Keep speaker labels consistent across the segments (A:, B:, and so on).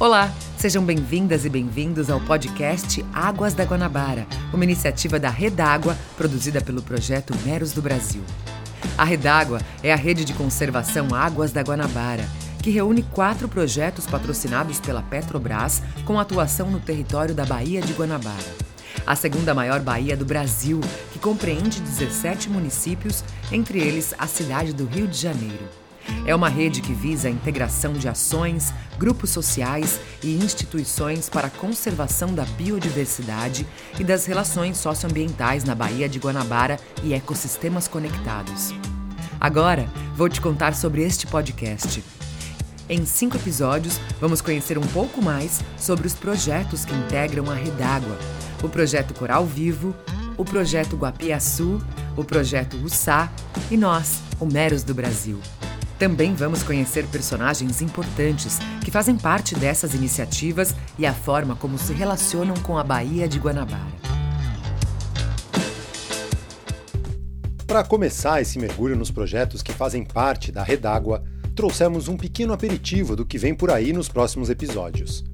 A: Olá, sejam bem-vindas e bem-vindos ao podcast Águas da Guanabara, uma iniciativa da Redágua produzida pelo projeto Meros do Brasil. A Redágua é a rede de conservação Águas da Guanabara, que reúne quatro projetos patrocinados pela Petrobras com atuação no território da Baía de Guanabara. A segunda maior baía do Brasil, que compreende 17 municípios, entre eles a cidade do Rio de Janeiro. É uma rede que visa a integração de ações, grupos sociais e instituições para a conservação da biodiversidade e das relações socioambientais na Baía de Guanabara e ecossistemas conectados. Agora, vou te contar sobre este podcast. Em cinco episódios, vamos conhecer um pouco mais sobre os projetos que integram a Redágua, o projeto Coral Vivo, o projeto Guapiaçu, o projeto Ussá e nós, o Meros do Brasil. Também vamos conhecer personagens importantes que fazem parte dessas iniciativas e a forma como se relacionam com a Baía de Guanabara.
B: Para começar esse mergulho nos projetos que fazem parte da Redágua, trouxemos um pequeno aperitivo do que vem por aí nos próximos episódios.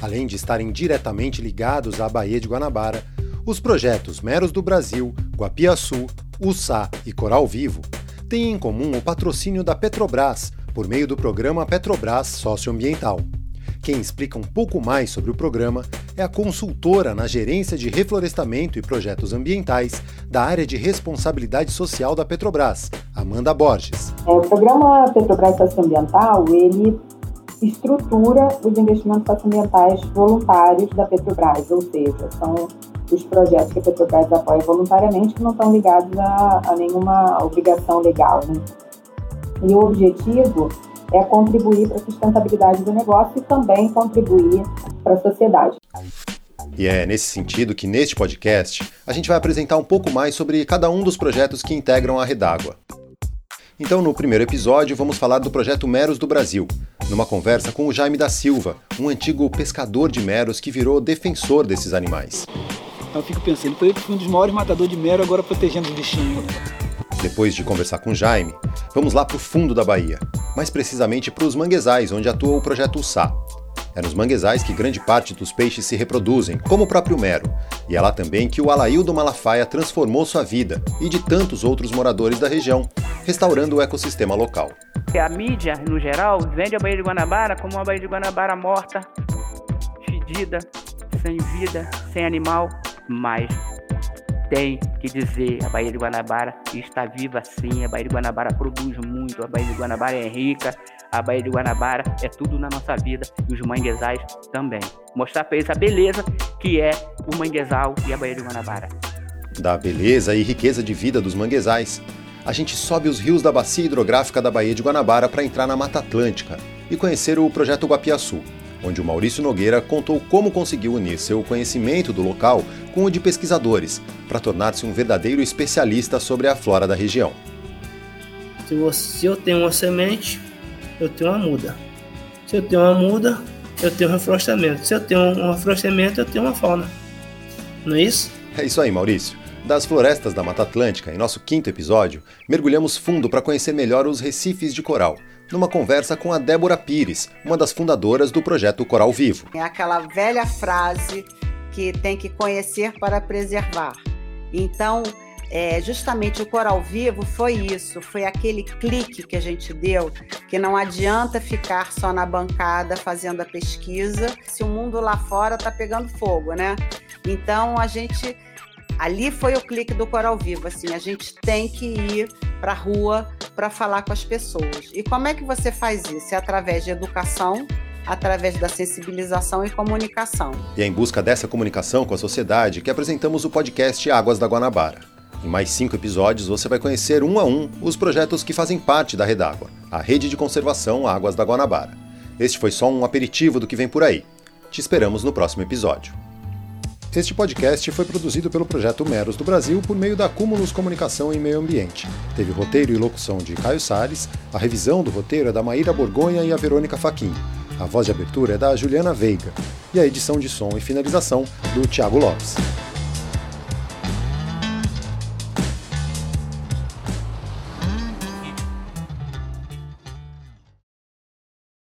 B: Além de estarem diretamente ligados à Baía de Guanabara, os projetos Meros do Brasil, Guapiaçu, Ussá e Coral Vivo têm em comum o patrocínio da Petrobras por meio do programa Petrobras Socioambiental. Quem explica um pouco mais sobre o programa é a consultora na gerência de reflorestamento e projetos ambientais da área de responsabilidade social da Petrobras, Amanda Borges.
C: É, o programa Petrobras Socioambiental, ele estrutura os investimentos socioambientais voluntários da Petrobras, ou seja, são os projetos que a Petrobras apoia voluntariamente que não estão ligados a, a nenhuma obrigação legal. Né? E o objetivo é contribuir para a sustentabilidade do negócio e também contribuir para a sociedade.
B: E é nesse sentido que neste podcast a gente vai apresentar um pouco mais sobre cada um dos projetos que integram a Redágua. Então, no primeiro episódio, vamos falar do projeto Meros do Brasil, numa conversa com o Jaime da Silva, um antigo pescador de meros que virou defensor desses animais.
D: Eu fico pensando, ele foi um dos maiores matadores de mero agora protegendo os bichinhos.
B: Depois de conversar com Jaime, vamos lá para o fundo da Bahia, mais precisamente para os manguezais, onde atua o projeto Ussá. É nos manguezais que grande parte dos peixes se reproduzem, como o próprio mero, e é lá também que o Alaildo Malafaia transformou sua vida e de tantos outros moradores da região, restaurando o ecossistema local.
E: A mídia, no geral, vende a Baía de Guanabara como uma Baía de Guanabara morta, fedida, sem vida, sem animal, mas tem que dizer, a Baía de Guanabara está viva sim, a Baía de Guanabara produz muito, a Baía de Guanabara é rica, a Baía de Guanabara é tudo na nossa vida e os manguezais também. Mostrar para eles a beleza que é o manguezal e a Baía de Guanabara.
B: Da beleza e riqueza de vida dos manguezais, a gente sobe os rios da bacia hidrográfica da Baía de Guanabara para entrar na Mata Atlântica e conhecer o projeto Guapiaçu, onde o Maurício Nogueira contou como conseguiu unir seu conhecimento do local com o de pesquisadores, para tornar-se um verdadeiro especialista sobre a flora da região.
F: Se, eu tenho uma semente, eu tenho uma muda. Se eu tenho uma muda, eu tenho um reflorestamento. Se eu tenho um reflorestamento, eu tenho uma fauna. Não é isso?
B: É isso aí, Maurício. Das florestas da Mata Atlântica, em nosso quinto episódio, mergulhamos fundo para conhecer melhor os recifes de coral, numa conversa com a Débora Pires, uma das fundadoras do projeto Coral Vivo.
G: É aquela velha frase que tem que conhecer para preservar. Então, é, justamente o Coral Vivo foi isso, foi aquele clique que a gente deu, que não adianta ficar só na bancada fazendo a pesquisa, se o mundo lá fora está pegando fogo, né? Então a gente ali foi o clique do Coral Vivo, assim, a gente tem que ir para a rua para falar com as pessoas. E como é que você faz isso? É através de educação, através da sensibilização e comunicação.
B: E é em busca dessa comunicação com a sociedade que apresentamos o podcast Águas da Guanabara. Em mais cinco episódios você vai conhecer um a um os projetos que fazem parte da Redágua, a rede de conservação Águas da Guanabara. Este foi só um aperitivo do que vem por aí. Te esperamos no próximo episódio. Este podcast foi produzido pelo projeto Meros do Brasil por meio da Cúmulos Comunicação em Meio Ambiente. Teve roteiro e locução de Caio Salles, a revisão do roteiro é da Maíra Borgonha e a Verônica Faquin. A voz de abertura é da Juliana Veiga e a edição de som e finalização do Thiago Lopes.